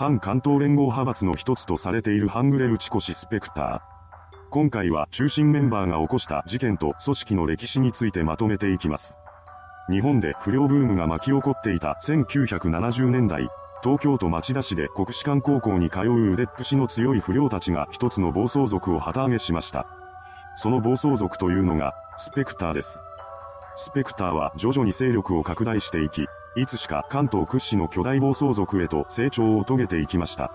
反関東連合派閥の一つとされている半グレ打ち越しスペクター。今回は中心メンバーが起こした事件と組織の歴史についてまとめていきます。日本で不良ブームが巻き起こっていた1970年代、東京都町田市で国士舘高校に通う腕っぷしの強い不良たちが一つの暴走族を旗揚げしました。その暴走族というのが、スペクターです。スペクターは徐々に勢力を拡大していき、いつしか関東屈指の巨大暴走族へと成長を遂げていきました。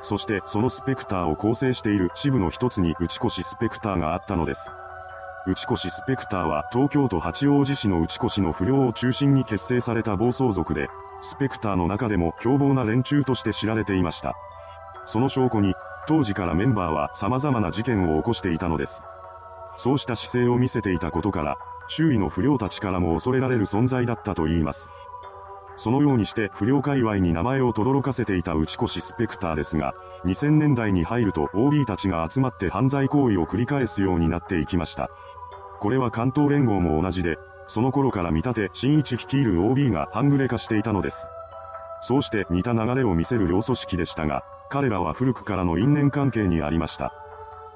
そしてそのスペクターを構成している支部の一つに内越スペクターがあったのです。内越スペクターは東京都八王子市の内越の不良を中心に結成された暴走族で、スペクターの中でも凶暴な連中として知られていました。その証拠に、当時からメンバーは様々な事件を起こしていたのです。そうした姿勢を見せていたことから、周囲の不良たちからも恐れられる存在だったと言います。そのようにして不良界隈に名前を轟かせていた内越スペクターですが、2000年代に入ると OB たちが集まって犯罪行為を繰り返すようになっていきました。これは関東連合も同じで、その頃から見立て新一率いる OB が半グレ化していたのです。そうして似た流れを見せる両組織でしたが、彼らは古くからの因縁関係にありました。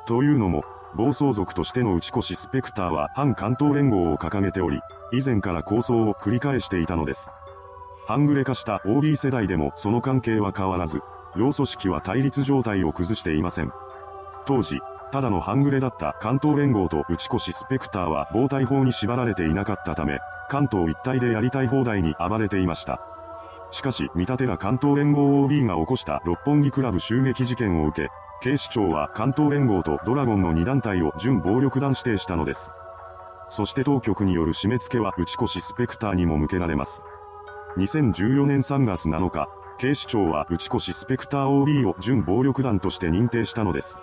というのも、暴走族としての内越しスペクターは反関東連合を掲げており、以前から構想を繰り返していたのです。半グレ化した OB 世代でもその関係は変わらず、両組織は対立状態を崩していません。当時、ただの半グレだった関東連合と内越しスペクターは防体法に縛られていなかったため、関東一帯でやりたい放題に暴れていました。しかし、見立てが関東連合 OB が起こした六本木クラブ襲撃事件を受け、警視庁は関東連合とドラゴンの2団体を準暴力団指定したのです。そして当局による締め付けは内越しスペクターにも向けられます。2014年3月7日、警視庁は内越しスペクター OB を準暴力団として認定したのです。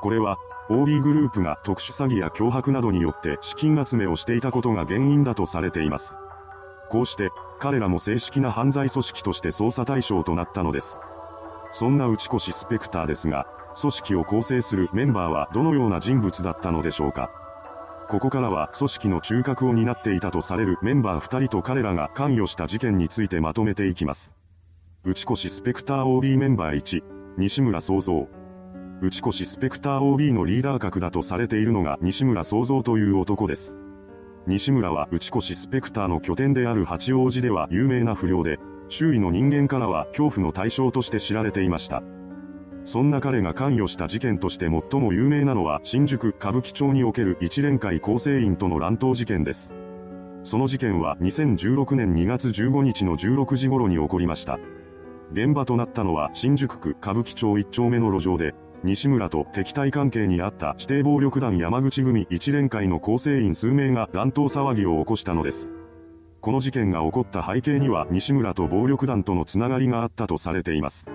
これは、OB グループが特殊詐欺や脅迫などによって資金集めをしていたことが原因だとされています。こうして、彼らも正式な犯罪組織として捜査対象となったのです。そんな内越しスペクターですが、組織を構成するメンバーはどのような人物だったのでしょうか。ここからは組織の中核を担っていたとされるメンバー2人と彼らが関与した事件についてまとめていきます。内越スペクター OB メンバー1、西村創造。内越スペクター OB のリーダー格だとされているのが西村創造という男です。西村は内越スペクターの拠点である八王子では有名な不良で、周囲の人間からは恐怖の対象として知られていました。そんな彼が関与した事件として最も有名なのは新宿歌舞伎町における一連会構成員との乱闘事件です。その事件は2016年2月15日の16時頃に起こりました。現場となったのは新宿区歌舞伎町1丁目の路上で、西村と敵対関係にあった指定暴力団山口組一連会の構成員数名が乱闘騒ぎを起こしたのです。この事件が起こった背景には西村と暴力団とのつながりがあったとされています。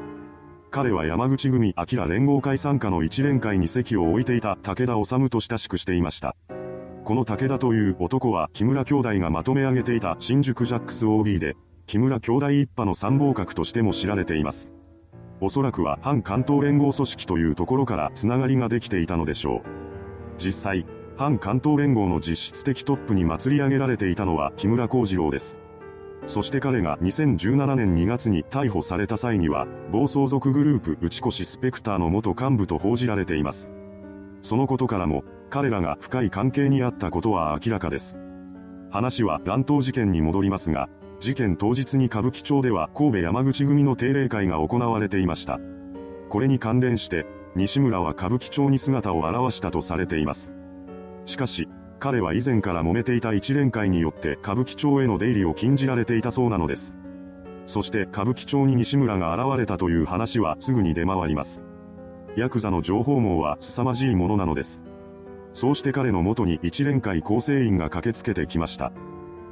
彼は山口組明連合会参加の一連会に席を置いていた武田治と親しくしていました。この武田という男は木村兄弟がまとめ上げていた新宿ジャックス OB で、木村兄弟一派の参謀格としても知られています。おそらくは反関東連合組織というところからつながりができていたのでしょう。実際、反関東連合の実質的トップに祭り上げられていたのは木村幸次郎です。そして彼が2017年2月に逮捕された際には、暴走族グループ内越スペクターの元幹部と報じられています。そのことからも、彼らが深い関係にあったことは明らかです。話は乱闘事件に戻りますが、事件当日に歌舞伎町では神戸山口組の定例会が行われていました。これに関連して、西村は歌舞伎町に姿を現したとされています。しかし、彼は以前から揉めていた一連会によって歌舞伎町への出入りを禁じられていたそうなのです。そして歌舞伎町に西村が現れたという話はすぐに出回ります。ヤクザの情報網は凄まじいものなのです。そうして彼の元に一連会構成員が駆けつけてきました。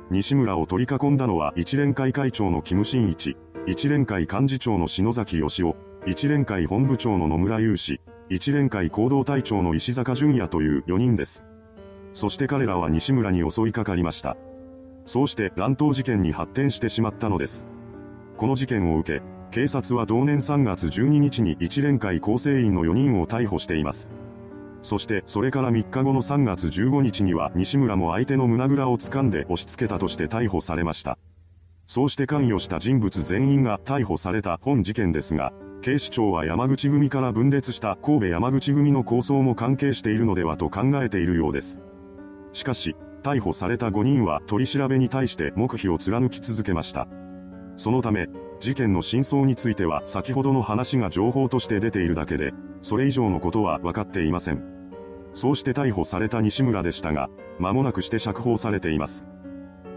西村を取り囲んだのは一連会会長のキムシンイチ、一連会幹事長の篠崎義雄、一連会本部長の野村雄志、一連会行動隊長の石坂淳也という4人です。そして彼らは西村に襲いかかりました。そうして乱闘事件に発展してしまったのです。この事件を受け、警察は同年3月12日に一連会構成員の4人を逮捕しています。そしてそれから3日後の3月15日には西村も相手の胸ぐらを掴んで押し付けたとして逮捕されました。そうして関与した人物全員が逮捕された本事件ですが、警視庁は山口組から分裂した神戸山口組の構想も関係しているのではと考えているようです。しかし、逮捕された5人は取り調べに対して黙秘を貫き続けました。そのため、事件の真相については先ほどの話が情報として出ているだけで、それ以上のことは分かっていません。そうして逮捕された西村でしたが、間もなくして釈放されています。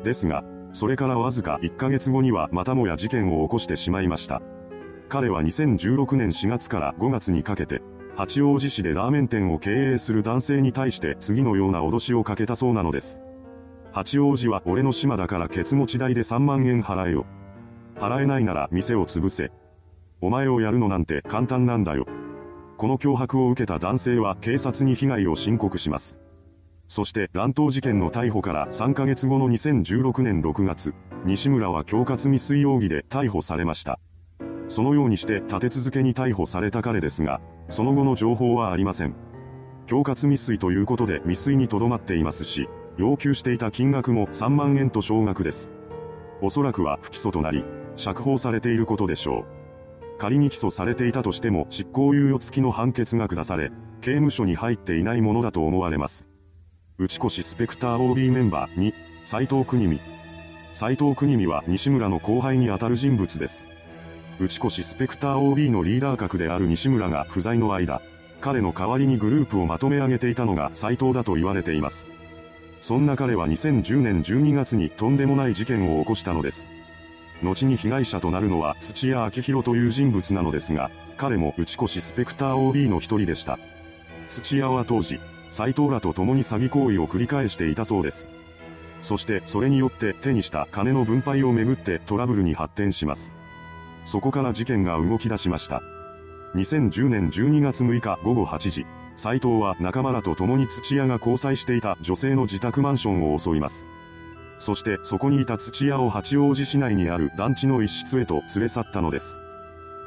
ですが、それからわずか1ヶ月後にはまたもや事件を起こしてしまいました。彼は2016年4月から5月にかけて、八王子市でラーメン店を経営する男性に対して次のような脅しをかけたそうなのです。八王子は俺の島だからケツ持ち代で3万円払えよ。払えないなら店を潰せ。お前をやるのなんて簡単なんだよ。この脅迫を受けた男性は警察に被害を申告します。そして乱闘事件の逮捕から3ヶ月後の2016年6月、西村は恐喝未遂容疑で逮捕されました。そのようにして立て続けに逮捕された彼ですが、その後の情報はありません。恐喝未遂ということで未遂にとどまっていますし、要求していた金額も3万円と少額です。おそらくは不起訴となり、釈放されていることでしょう。仮に起訴されていたとしても執行猶予付きの判決が下され、刑務所に入っていないものだと思われます。内越スペクター OB メンバー2、斎藤国美。斎藤国美は西村の後輩にあたる人物です。内越スペクター OB のリーダー格である西村が不在の間、彼の代わりにグループをまとめ上げていたのが斎藤だと言われています。そんな彼は2010年12月にとんでもない事件を起こしたのです。後に被害者となるのは土屋明宏という人物なのですが、彼も内越スペクター OB の一人でした。土屋は当時、斎藤らと共に詐欺行為を繰り返していたそうです。そしてそれによって手にした金の分配をめぐってトラブルに発展します。そこから事件が動き出しました。2010年12月6日午後8時、斎藤は仲間らと共に土屋が交際していた女性の自宅マンションを襲います。そしてそこにいた土屋を八王子市内にある団地の一室へと連れ去ったのです。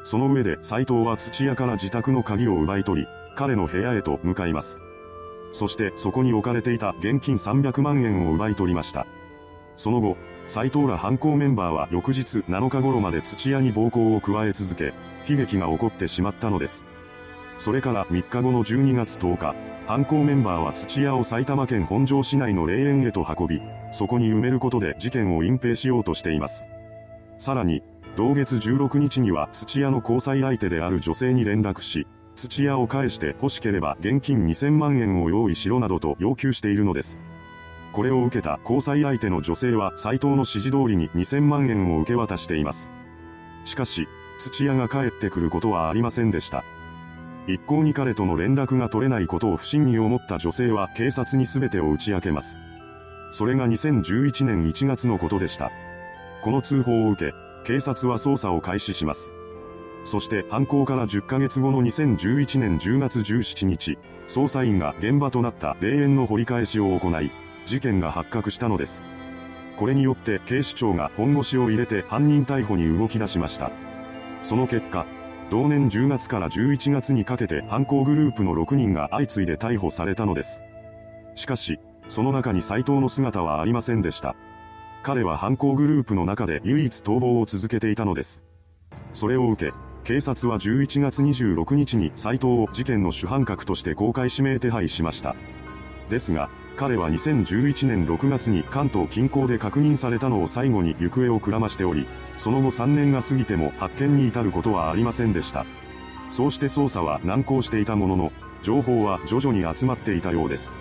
その上で斎藤は土屋から自宅の鍵を奪い取り、彼の部屋へと向かいます。そしてそこに置かれていた現金300万円を奪い取りました。その後、斎藤ら犯行メンバーは翌日7日頃まで土屋に暴行を加え続け、悲劇が起こってしまったのです。それから3日後の12月10日、犯行メンバーは土屋を埼玉県本庄市内の霊園へと運び、そこに埋めることで事件を隠蔽しようとしています。さらに、同月16日には土屋の交際相手である女性に連絡し、土屋を返して欲しければ現金2000万円を用意しろなどと要求しているのです。これを受けた交際相手の女性は斎藤の指示通りに2000万円を受け渡しています。しかし、土屋が帰ってくることはありませんでした。一向に彼との連絡が取れないことを不審に思った女性は警察に全てを打ち明けます。それが2011年1月のことでした。この通報を受け、警察は捜査を開始します。そして犯行から10ヶ月後の2011年10月17日、捜査員が現場となった霊園の掘り返しを行い、事件が発覚したのです。これによって警視庁が本腰を入れて犯人逮捕に動き出しました。その結果、同年10月から11月にかけて犯行グループの6人が相次いで逮捕されたのです。しかし、その中に斎藤の姿はありませんでした。彼は犯行グループの中で唯一逃亡を続けていたのです。それを受け、警察は11月26日に斎藤を事件の主犯格として公開指名手配しました。ですが、彼は2011年6月に関東近郊で確認されたのを最後に行方をくらましており、その後3年が過ぎても発見に至ることはありませんでした。そうして捜査は難航していたものの、情報は徐々に集まっていたようです。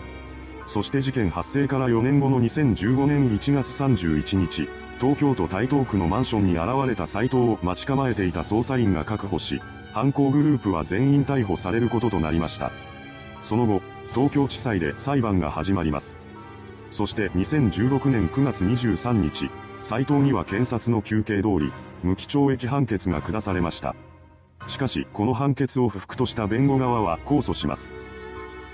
そして事件発生から4年後の2015年1月31日、東京都台東区のマンションに現れた斎藤を待ち構えていた捜査員が確保し、犯行グループは全員逮捕されることとなりました。その後、東京地裁で裁判が始まります。そして2016年9月23日、斎藤には検察の求刑通り、無期懲役判決が下されました。しかし、この判決を不服とした弁護側は控訴します。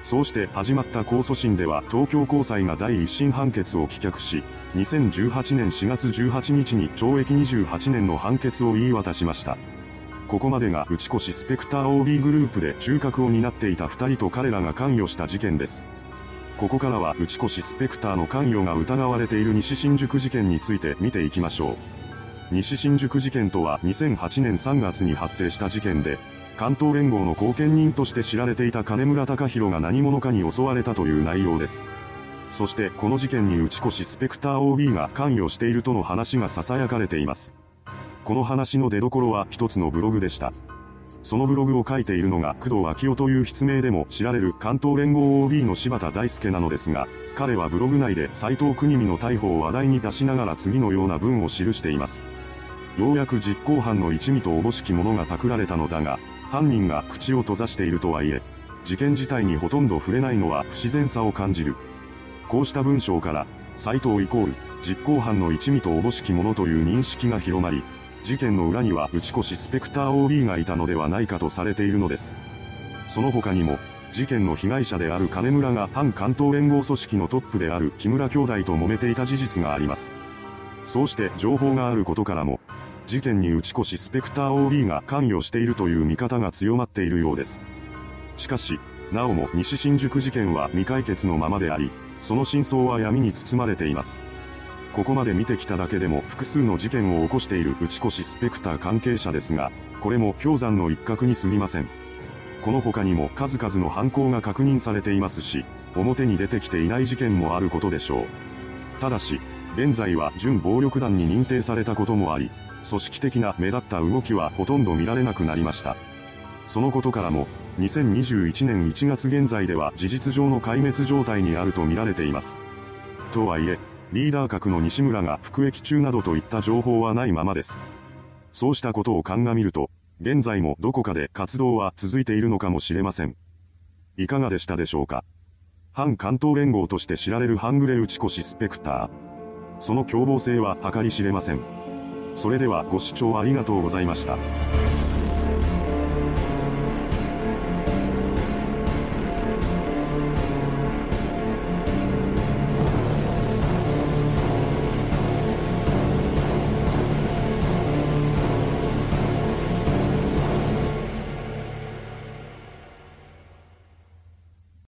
そうして始まった控訴審では東京高裁が第一審判決を棄却し、2018年4月18日に懲役28年の判決を言い渡しました。ここまでが内越スペクター OB グループで中核を担っていた二人と彼らが関与した事件です。ここからは内越スペクターの関与が疑われている西新宿事件について見ていきましょう。西新宿事件とは2008年3月に発生した事件で、関東連合の後見人として知られていた金村隆弘が何者かに襲われたという内容です。そしてこの事件に内越スペクター OB が関与しているとの話が囁かれています。この話の出所は一つのブログでした。そのブログを書いているのが工藤昭夫という筆名でも知られる関東連合 OB の柴田大輔なのですが、彼はブログ内で斎藤国見の逮捕を話題に出しながら次のような文を記しています。ようやく実行犯の一味とおぼしきものがパクられたのだが、犯人が口を閉ざしているとはいえ、事件自体にほとんど触れないのは不自然さを感じる。こうした文章から、斎藤イコール、実行犯の一味とおぼしきものという認識が広まり、事件の裏には内越しスペクター OB がいたのではないかとされているのです。その他にも、事件の被害者である金村が反関東連合組織のトップである木村兄弟と揉めていた事実があります。そうして情報があることからも、事件に内越しスペクター OB が関与しているという見方が強まっているようです。しかし、なおも西新宿事件は未解決のままであり、その真相は闇に包まれています。ここまで見てきただけでも複数の事件を起こしている内越スペクター関係者ですが、これも氷山の一角に過ぎません。この他にも数々の犯行が確認されていますし、表に出てきていない事件もあることでしょう。ただし、現在は準暴力団に認定されたこともあり、組織的な目立った動きはほとんど見られなくなりました。そのことからも、2021年1月現在では事実上の壊滅状態にあると見られています。とはいえ、リーダー格の西村が服役中などといった情報はないままです。そうしたことを鑑みると、現在もどこかで活動は続いているのかもしれません。いかがでしたでしょうか？反関東連合として知られる半グレ打ち越しスペクター。その凶暴性は計り知れません。それではご視聴ありがとうございました。